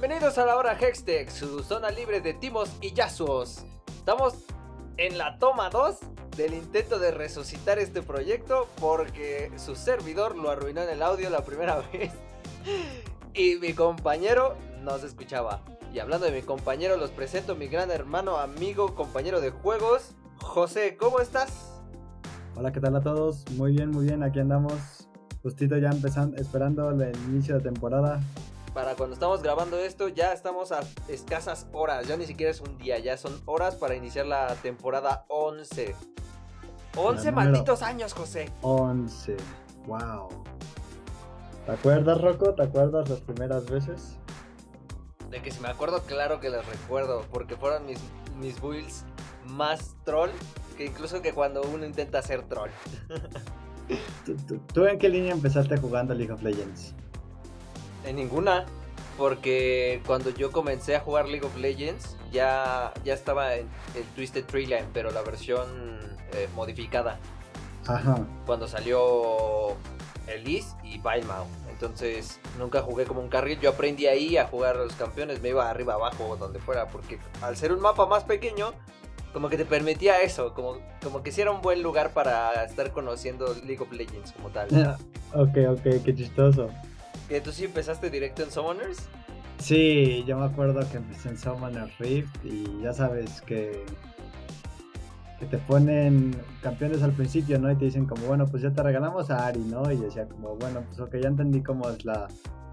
Bienvenidos a la hora Hextech, su zona libre de timos y yasuos. Estamos en la toma 2 del intento de resucitar este proyecto porque su servidor lo arruinó en el audio la primera vez y mi compañero no se escuchaba. Y hablando de mi compañero, los presento a mi gran hermano, amigo, compañero de juegos, José, ¿cómo estás? Hola, ¿qué tal a todos? Muy bien, muy bien, aquí andamos. Justito ya empezando, esperando el inicio de temporada. Para cuando estamos grabando esto, ya estamos a escasas horas, ya ni siquiera es un día, ya son horas para iniciar la temporada 11. 11 malditos años, José. 11, wow. ¿Te acuerdas, Rocco? ¿Te acuerdas las primeras veces? De que si me acuerdo, claro que las recuerdo, porque fueron mis, mis builds más troll que incluso que cuando uno intenta ser troll. ¿Tú, en qué línea empezaste jugando League of Legends? En ninguna, porque cuando yo comencé a jugar League of Legends ya, ya estaba en el Twisted Tree Line, pero la versión eh, modificada. Ajá. Cuando salió Elise y Bailmao. Entonces nunca jugué como un carril. Yo aprendí ahí a jugar a los campeones. Me iba arriba, abajo, donde fuera. Porque al ser un mapa más pequeño, como que te permitía eso. Como, como que si era un buen lugar para estar conociendo League of Legends como tal. ok, ok, qué chistoso. ¿Que tú sí empezaste directo en Summoners? Sí, yo me acuerdo que empecé en Summoner Rift y ya sabes que que te ponen campeones al principio, ¿no? Y te dicen como, bueno, pues ya te regalamos a Ari, ¿no? Y decía como, bueno, pues ok, ya entendí cómo es la,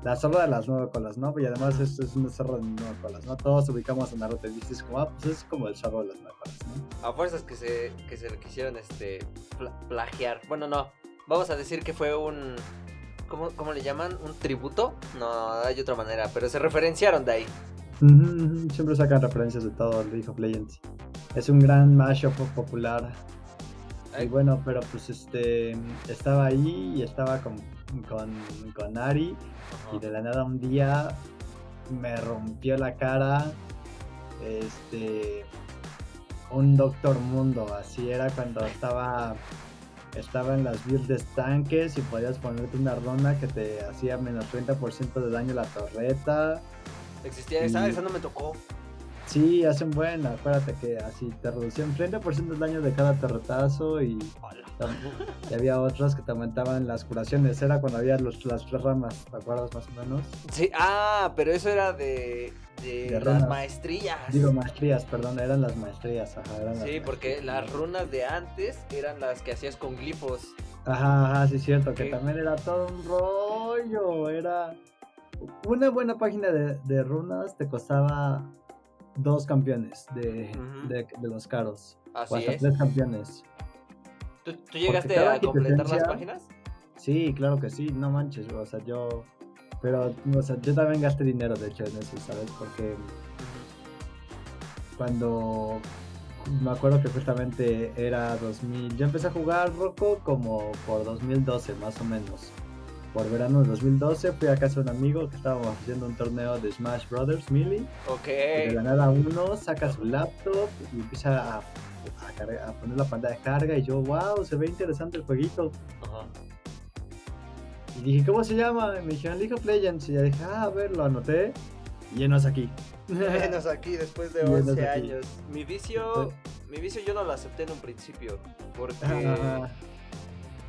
la zorra de las nueve colas, ¿no? Y además esto es una zorra de nueve colas, ¿no? Todos ubicamos a Naruto y dices como, ah, pues es como el zorro de las nueve colas, ¿no? A fuerzas que se, que se quisieron este, plagiar. Bueno, no, vamos a decir que fue un... ¿Cómo, ¿Cómo le llaman? ¿Un tributo? No, hay otra manera, pero se referenciaron de ahí. Siempre sacan referencias de todo el League of Legends. Es un gran mashup popular. Y bueno, pero pues este estaba ahí y estaba con, con, Ari y de la nada un día me rompió la cara este un Doctor Mundo, así era cuando estaba estaba en las builds tanques y podías ponerte una ronda que te hacía menos 30% de daño la torreta Existía esa, esa no me tocó. Sí, hacen buena, acuérdate que así te reducían 30% del daño de cada terretazo y, y, había otras que te aumentaban las curaciones. Era cuando había los, las tres ramas, ¿te acuerdas más o menos? Sí, ah, pero eso era de, de, las maestrías. Digo, maestrías, perdón, eran las maestrías. Ajá, sí, porque las runas de antes eran las que hacías con glifos. Ajá, ajá, sí, cierto, que también era todo un rollo, era una buena página de, runas te costaba dos campeones de, los caros. Así o hasta tres campeones. ¿Tú, llegaste a completar las páginas? Sí, claro que sí, no manches, o sea, yo... Pero, o sea, yo también gasté dinero, de hecho, en eso, ¿sabes? Porque cuando me acuerdo que justamente era 2000, yo empecé a jugar Rocco como por 2012 más o menos por verano de 2012 fui a casa de un amigo que estábamos haciendo un torneo de Smash Brothers Melee. Ok. Y de la nada uno saca su laptop y empieza a, a, poner la pantalla de carga y yo, wow, se ve interesante el jueguito. Ajá. Y dije, ¿cómo se llama? Y me dijeron League of Legends. Y ya dije, ah, a ver, lo anoté. Y llenos aquí. Llenos aquí después de 11 años. Mi vicio, mi vicio yo no lo acepté en un principio. Porque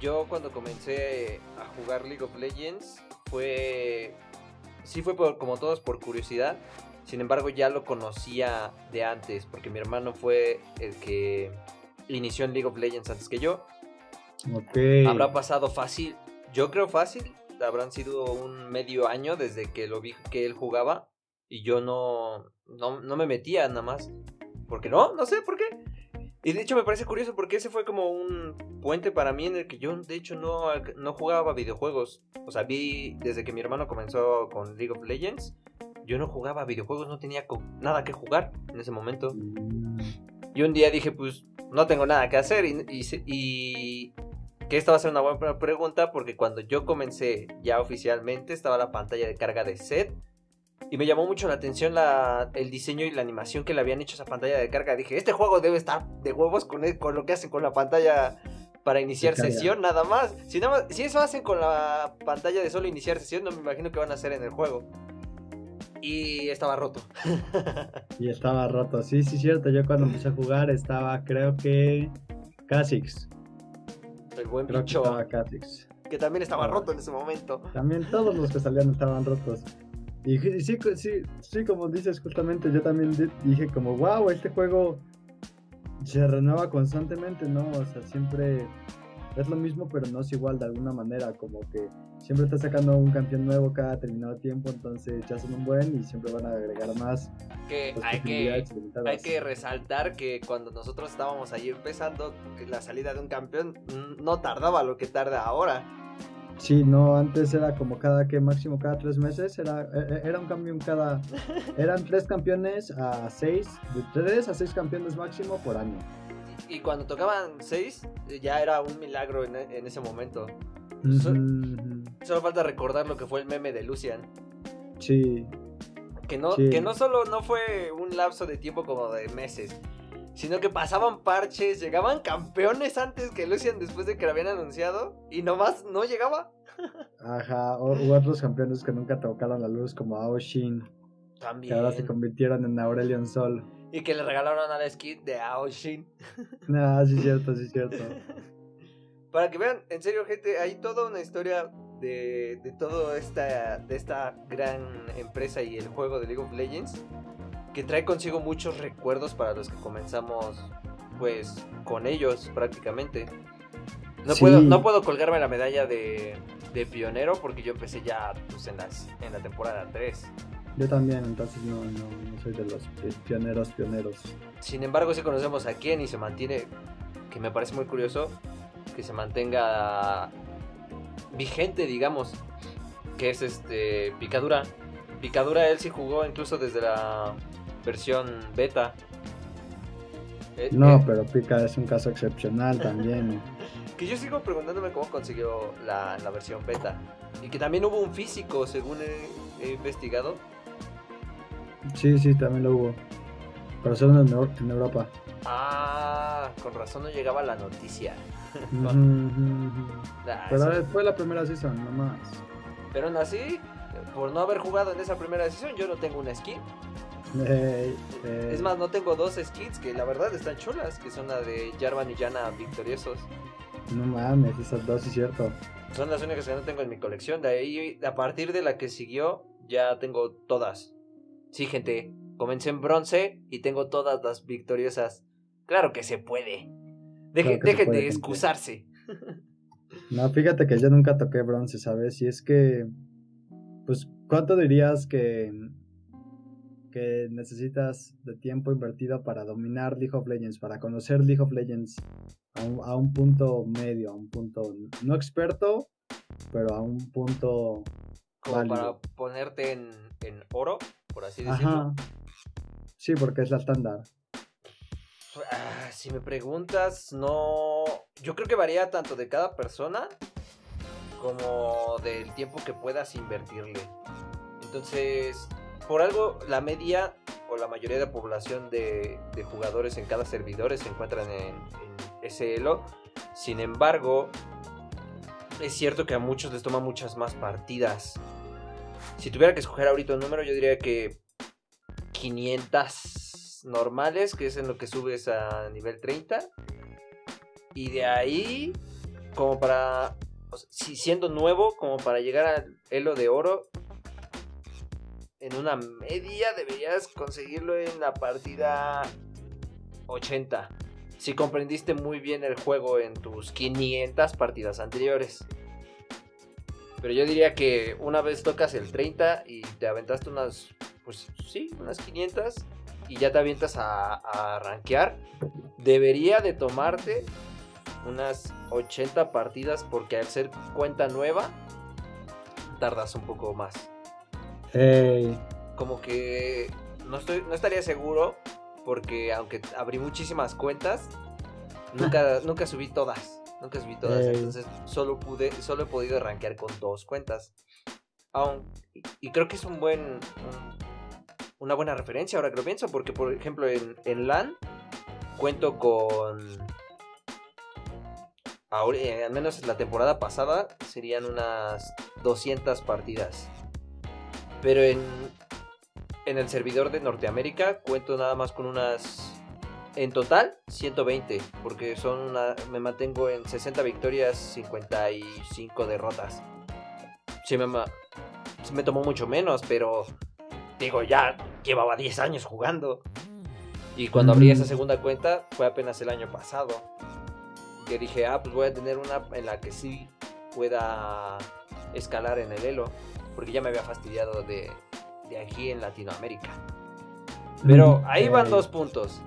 yo cuando comencé a jugar League of Legends fue... Sí fue por, como todos por curiosidad. Sin embargo ya lo conocía de antes porque mi hermano fue el que inició en League of Legends antes que yo. Ok. Habrá pasado fácil, yo creo fácil, habrán sido un medio año desde que lo vi que él jugaba y yo no, no, no me metía nada más. Porque no, no sé por qué. Y de hecho me parece curioso porque ese fue como un puente para mí en el que yo de hecho no, no jugaba videojuegos. O sea, vi desde que mi hermano comenzó con League of Legends, yo no jugaba videojuegos, no tenía nada que jugar en ese momento. Y un día dije, pues no tengo nada que hacer y, y, que esta va a ser una buena pregunta porque cuando yo comencé ya oficialmente estaba la pantalla de carga de set y me llamó mucho la atención la, el diseño y la animación que le habían hecho a esa pantalla de carga. Dije, este juego debe estar de huevos con, con lo que hacen con la pantalla para iniciar sesión, nada más. Si, si eso hacen con la pantalla de solo iniciar sesión, no me imagino que van a hacer en el juego. Y estaba roto. y estaba roto, sí, sí, cierto. Yo cuando empecé a jugar estaba, creo que, Kha'Zix. El buen creo bicho. Que, estaba Kha'Zix. que también estaba roto en ese momento. También todos los que salían estaban rotos. Y sí, sí, sí, como dices justamente, yo también dije como, wow, este juego se renueva constantemente, ¿no? O sea, siempre es lo mismo, pero no es igual de alguna manera, como que siempre está sacando un campeón nuevo cada determinado tiempo, entonces ya son un buen y siempre van a agregar más. Que hay que, hay que resaltar que cuando nosotros estábamos ahí empezando, la salida de un campeón no tardaba lo que tarda ahora. Sí, no, antes era como cada que máximo cada tres meses, era, e, e, era un campeón cada, eran tres campeones a seis, de tres a seis campeones máximo por año. Y cuando tocaban seis, ya era un milagro en, ese momento. Solo falta recordar lo que fue el meme de Lucian. Sí. Que no, que no solo no fue un lapso de tiempo como de meses, sino que pasaban parches, llegaban campeones antes que Lucian después de que lo habían anunciado y nomás no llegaba. Ajá, o, otros campeones que nunca tocaron la luz como Aoshin. También. Que ahora se convirtieron en Aurelion Sol. Y que le regalaron a la skin de Aoshin. No, sí es cierto, sí es cierto. Para que vean, en serio, gente, hay toda una historia de, de toda esta, de esta gran empresa y el juego de League of Legends que trae consigo muchos recuerdos para los que comenzamos pues con ellos prácticamente. No, puedo, no puedo colgarme la medalla de, de, pionero porque yo empecé ya pues, en, las, en la temporada 3. Yo también, entonces no, no, soy de los pioneros, pioneros. Sin embargo, sí conocemos a quien y se mantiene, que me parece muy curioso, que se mantenga vigente, digamos, que es este Picadura. Picadura él sí jugó incluso desde la versión beta. Eh, no, eh, pero Pica es un caso excepcional también. que yo sigo preguntándome cómo consiguió la, versión beta. Y que también hubo un físico, según he, investigado. Sí, sí, también lo hubo. Pero solo en, Europa. Ah, con razón no llegaba la noticia. pero fue la primera season, nomás. Pero aún así, por no haber jugado en esa primera season, yo no tengo una skin. Es más, no tengo dos skins que la verdad están chulas, que son la de Jarvan y Yana victoriosos. No mames, esas dos es cierto. Son las únicas que no tengo en mi colección. De ahí, a partir de la que siguió, ya tengo todas. Sí, gente, comencé en bronce y tengo todas las victoriosas. Claro que se puede. dejen de excusarse. No, fíjate que yo nunca toqué bronce, ¿sabes? Y es que, pues, ¿cuánto dirías que que necesitas de tiempo invertido para dominar League of Legends, para conocer League of Legends a un, punto medio, a un punto no experto, pero a un punto... Como para ponerte en, oro, por así decirlo. Sí, porque es la estándar. Ah, si me preguntas, no... Yo creo que varía tanto de cada persona como del tiempo que puedas invertirle. Entonces, por algo la media o la mayoría de la población de, jugadores en cada servidor se encuentran en, en SLO. Sin embargo, es cierto que a muchos les toma muchas más partidas. Si tuviera que escoger ahorita un número, yo diría que 500 normales, que es en lo que subes a nivel 30. Y de ahí, como para, si siendo nuevo, como para llegar al elo de oro, en una media deberías conseguirlo en la partida 80. Si comprendiste muy bien el juego en tus 500 partidas anteriores. Pero yo diría que una vez tocas el 30 y te aventaste unas, pues sí, unas 500 y ya te avientas a, a rankear, debería de tomarte unas 80 partidas porque al ser cuenta nueva tardas un poco más. Como que no, estoy, no estaría seguro porque aunque abrí muchísimas cuentas, nunca, nunca subí todas. Nunca subí todas. Entonces solo pude, solo he podido rankear con dos cuentas. y, creo que es un buen. una buena referencia ahora que lo pienso. Porque por ejemplo en, en LAN cuento con. Ahora, eh, al menos la temporada pasada serían unas 200 partidas. Pero en, en el servidor de Norteamérica cuento nada más con unas en total, 120, porque son una, me mantengo en 60 victorias, 55 derrotas. Sí me, me tomó mucho menos, pero digo, ya llevaba 10 años jugando. Y cuando abrí esa mm. segunda cuenta fue apenas el año pasado. Que dije, ah, pues voy a tener una en la que sí pueda escalar en el elo. Porque ya me había fastidiado de, de aquí en Latinoamérica. Pero mm, ahí van dos puntos.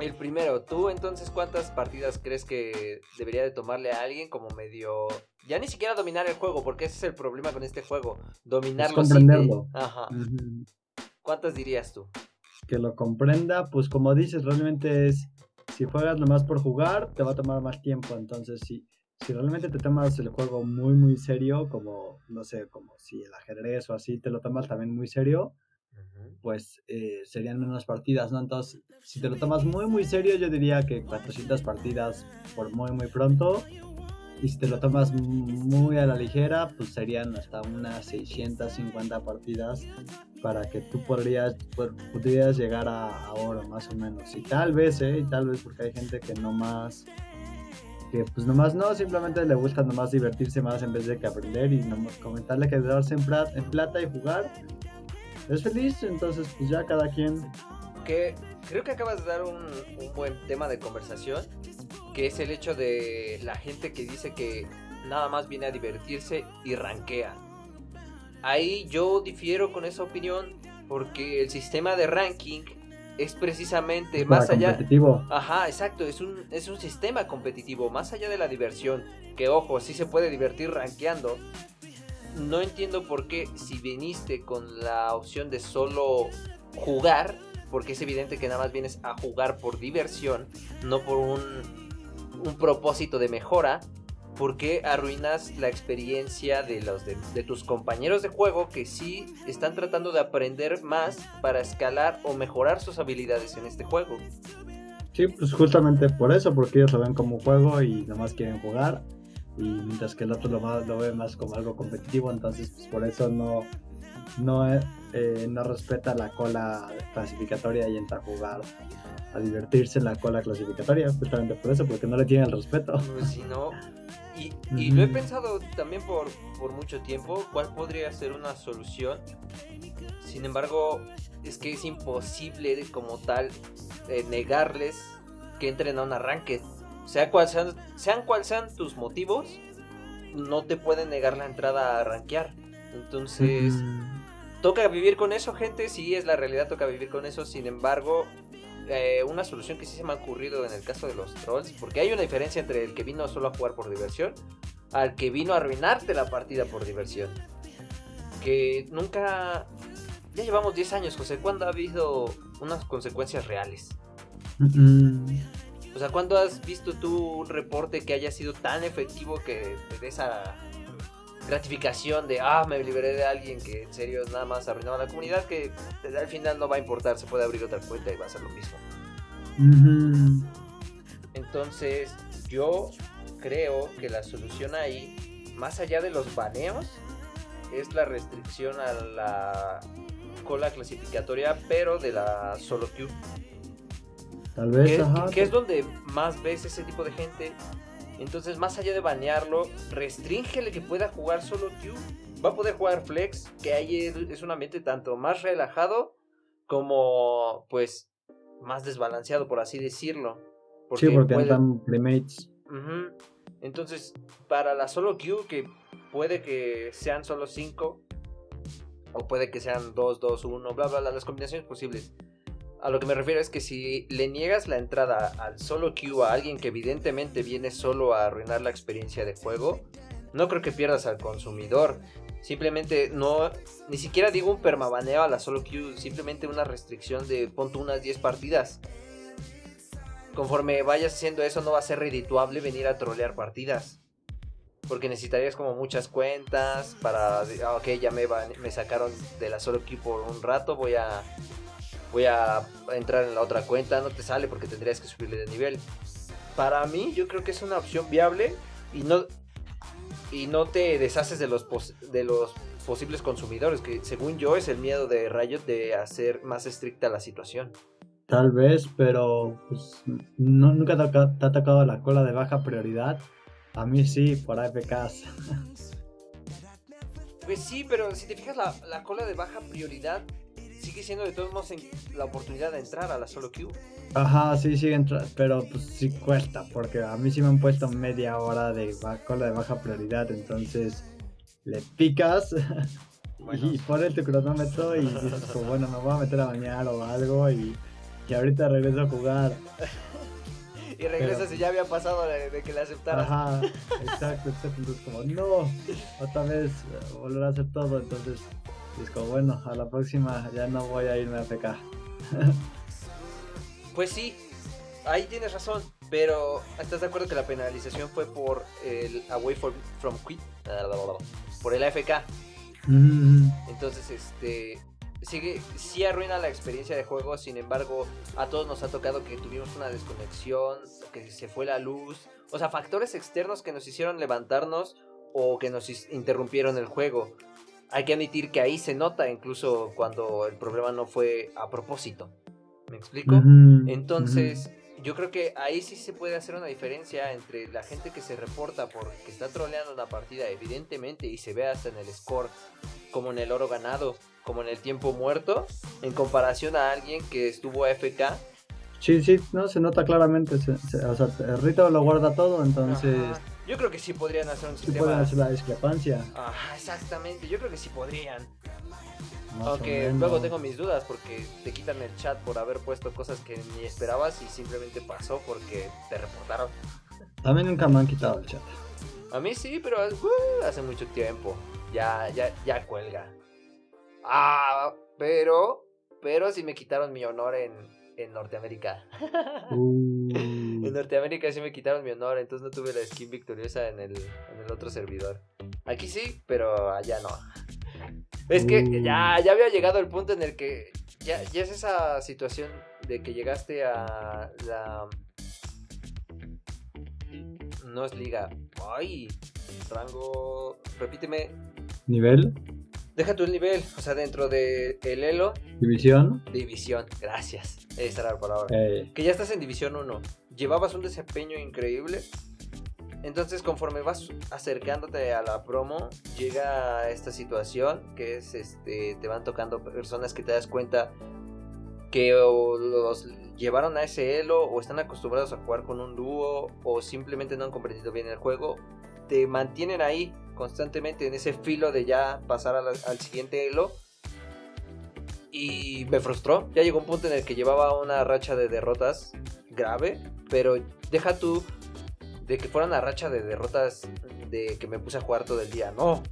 El primero, ¿tú entonces cuántas partidas crees que debería de tomarle a alguien como medio... Ya ni siquiera dominar el juego, porque ese es el problema con este juego. Dominarlo. Es comprenderlo. Ajá. ¿Cuántas dirías tú? Que lo comprenda, pues como dices, realmente es... Si juegas nomás por jugar, te va a tomar más tiempo. Entonces, si, si realmente te tomas el juego muy, muy serio, como, no sé, como si el ajedrez o así, te lo tomas también muy serio, pues eh, serían unas partidas, ¿no? Entonces, si te lo tomas muy, muy serio, yo diría que 400 partidas por muy, muy pronto. Y si te lo tomas muy a la ligera, pues serían hasta unas 650 partidas para que tú podrías, podrías llegar a, oro, más o menos. Y tal vez, ¿eh? Y tal vez porque hay gente que no más que pues nomás no, simplemente le gusta nomás divertirse más en vez de que aprender y nomás comentarle que darse en, en plata y jugar es feliz, entonces pues ya cada quien. Que creo que acabas de dar un, buen tema de conversación, que es el hecho de la gente que dice que nada más viene a divertirse y rankea. Ahí yo difiero con esa opinión porque el sistema de ranking es precisamente más allá competitivo. Ajá, exacto, es un es un sistema competitivo más allá de la diversión, que ojo, sí se puede divertir rankeando, no entiendo por qué si viniste con la opción de solo jugar, porque es evidente que nada más vienes a jugar por diversión, no por un, un propósito de mejora, ¿por qué arruinas la experiencia de, los de, tus compañeros de juego que sí están tratando de aprender más para escalar o mejorar sus habilidades en este juego? Sí, pues justamente por eso, porque ellos lo ven como juego y nada más quieren jugar y mientras que el otro lo, lo ve más como algo competitivo, entonces pues, por eso no, no, eh, no respeta la cola clasificatoria y entra a jugar, a divertirse en la cola clasificatoria, justamente por eso, porque no le tiene el respeto. Pues no. Y, y lo he pensado también por, por mucho tiempo, cuál podría ser una solución. Sin embargo, es que es imposible como tal eh, negarles que entren a un arranque sea cual sean, sean cual sean tus motivos, no te pueden negar la entrada a rankear. Entonces, toca vivir con eso, gente. Sí, es la realidad, toca vivir con eso. Sin embargo, eh, una solución que sí se me ha ocurrido en el caso de los trolls, porque hay una diferencia entre el que vino solo a jugar por diversión al que vino a arruinarte la partida por diversión. Que nunca. Ya llevamos 10 años, José. ¿Cuándo ha habido unas consecuencias reales? O sea, ¿cuándo has visto tú un reporte que haya sido tan efectivo que te dé esa gratificación de, ah, me liberé de alguien que en serio nada más arruinaba la comunidad, que al final no va a importar, se puede abrir otra cuenta y va a ser lo mismo. Entonces, yo creo que la solución ahí, más allá de los baneos, es la restricción a la cola clasificatoria, pero de la solo queue. Tal vez, que, es donde más ves ese tipo de gente. Entonces, más allá de banearlo, restríngele que pueda jugar solo Q. Va a poder jugar Flex, que ahí es un ambiente tanto más relajado como, pues, más desbalanceado, por así decirlo. sí, porque andan primates. Entonces, para la solo Q, que puede que sean solo 5, o puede que sean 2, 2, 1, bla, bla, bla, las combinaciones posibles a lo que me refiero es que si le niegas la entrada al solo queue a alguien que evidentemente viene solo a arruinar la experiencia de juego, no creo que pierdas al consumidor. Simplemente no, ni siquiera digo un permabaneo a la solo queue, simplemente una restricción de ponte unas 10 partidas. Conforme vayas haciendo eso no va a ser redituable venir a trolear partidas. Porque necesitarías como muchas cuentas para, ah, ok, ya me, me sacaron de la solo queue por un rato, voy a voy a entrar en la otra cuenta, no te sale porque tendrías que subirle de nivel. Para mí, yo creo que es una opción viable y no, y no te deshaces de los, de los posibles consumidores, que según yo es el miedo de Riot de hacer más estricta la situación. Tal vez, pero pues, no, nunca te ha tocado la cola de baja prioridad. A mí sí, por AFKs. Pues sí, pero si te fijas, la, la cola de baja prioridad sigue siendo de todos modos la oportunidad de entrar a la solo queue. Ajá, sí, sigue entrando, pero pues sí cuesta, porque a mí sí me han puesto media hora de cola de baja prioridad, entonces le picas y pones tu cronómetro y dices, pues, bueno, me voy a meter a bañar o algo y, y ahorita regreso a jugar. y regresas y ya había pasado de, que le aceptara. Ajá, exacto, exacto. Entonces, como, no, otra vez eh, volver a hacer todo. Entonces, es como, bueno, a la próxima ya no voy a irme a PK. pues sí, ahí tienes razón. Pero, ¿estás de acuerdo que la penalización fue por el Away from, Quit? Por el AFK. Mm. Entonces, este sigue, sí arruina la experiencia de juego, sin embargo, a todos nos ha tocado que tuvimos una desconexión, que se fue la luz, o sea, factores externos que nos hicieron levantarnos o que nos interrumpieron el juego. Hay que admitir que ahí se nota incluso cuando el problema no fue a propósito. ¿Me explico? Entonces, yo creo que ahí sí se puede hacer una diferencia entre la gente que se reporta porque está troleando una partida, evidentemente, y se ve hasta en el score, como en el oro ganado, como en el tiempo muerto, en comparación a alguien que estuvo AFK. Sí, sí, no, se nota claramente. o sea, el rito lo guarda todo, entonces. Yo creo que sí podrían hacer un sistema. Pueden hacer la discrepancia. Exactamente. Yo creo que sí podrían. Aunque luego tengo mis dudas porque te quitan el chat por haber puesto cosas que ni esperabas y simplemente pasó porque te reportaron. Mí nunca me han quitado el chat. A mí sí, pero uh, hace mucho tiempo. Ya, ya, ya cuelga. Ah, pero, pero sí me quitaron mi honor en, en Norteamérica. Uh. En Norteamérica sí me quitaron mi honor, entonces no tuve la skin victoriosa en el, en el otro servidor. Aquí sí, pero allá no. Es que uh. ya, ya había llegado el punto en el que ya, ya es esa situación de que llegaste a la... No es liga. Ay, rango... Repíteme. ¿Nivel? Deja tu nivel, o sea, dentro de el Elo. División. División, gracias. Esa era la palabra. Que ya estás en División 1. Llevabas un desempeño increíble. Entonces, conforme vas acercándote a la promo, llega esta situación que es este te van tocando personas que te das cuenta que los llevaron a ese elo o están acostumbrados a jugar con un dúo o simplemente no han comprendido bien el juego, te mantienen ahí constantemente en ese filo de ya pasar al siguiente elo. Y me frustró. Ya llegó un punto en el que llevaba una racha de derrotas grave. Pero deja tú de que fuera una racha de derrotas de que me puse a jugar todo el día. No.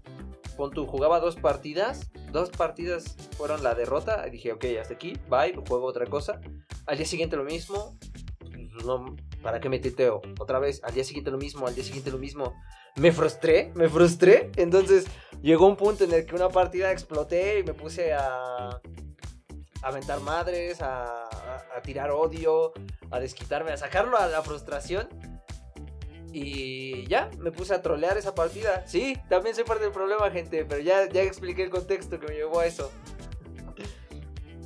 Pon tú, jugaba dos partidas. Dos partidas fueron la derrota. Y dije, ok, hasta aquí. Bye, juego otra cosa. Al día siguiente lo mismo. Pues no, ¿Para qué me titeo? Otra vez, al día siguiente lo mismo, al día siguiente lo mismo me frustré, me frustré. Entonces llegó un punto en el que una partida exploté y me puse a aventar madres, a, a, tirar odio, a desquitarme, a sacarlo a la frustración. Y ya, me puse a trolear esa partida. Sí, también soy parte del problema, gente, pero ya, ya expliqué el contexto que me llevó a eso.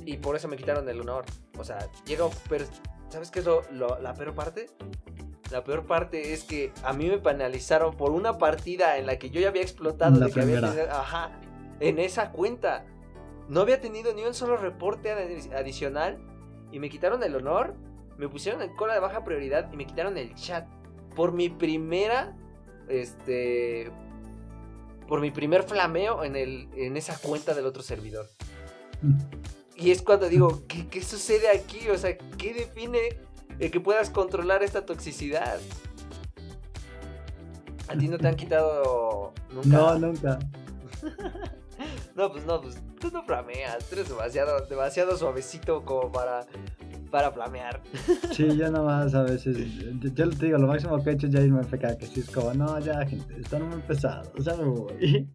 Y por eso me quitaron el honor. O sea, llegó, pero ¿sabes qué es lo, la peor parte? La peor parte es que a mí me penalizaron por una partida en la que yo ya había explotado de que había ajá, en esa cuenta. No había tenido ni un solo reporte adicional y me quitaron el honor, me pusieron en cola de baja prioridad y me quitaron el chat por mi primera este por mi primer flameo en el en esa cuenta del otro servidor. Mm. Y es cuando digo, ¿qué, qué sucede aquí? O sea, ¿qué define de que puedas controlar esta toxicidad. ¿A ti no te han quitado nunca? No, nunca. no, pues no, pues tú no flameas, tú eres demasiado, demasiado suavecito como para, para flamear. sí, yo nomás a veces, yo, te digo, lo máximo que he hecho ya es me FK, que si es como, no, ya gente, están muy pesados, ya me voy.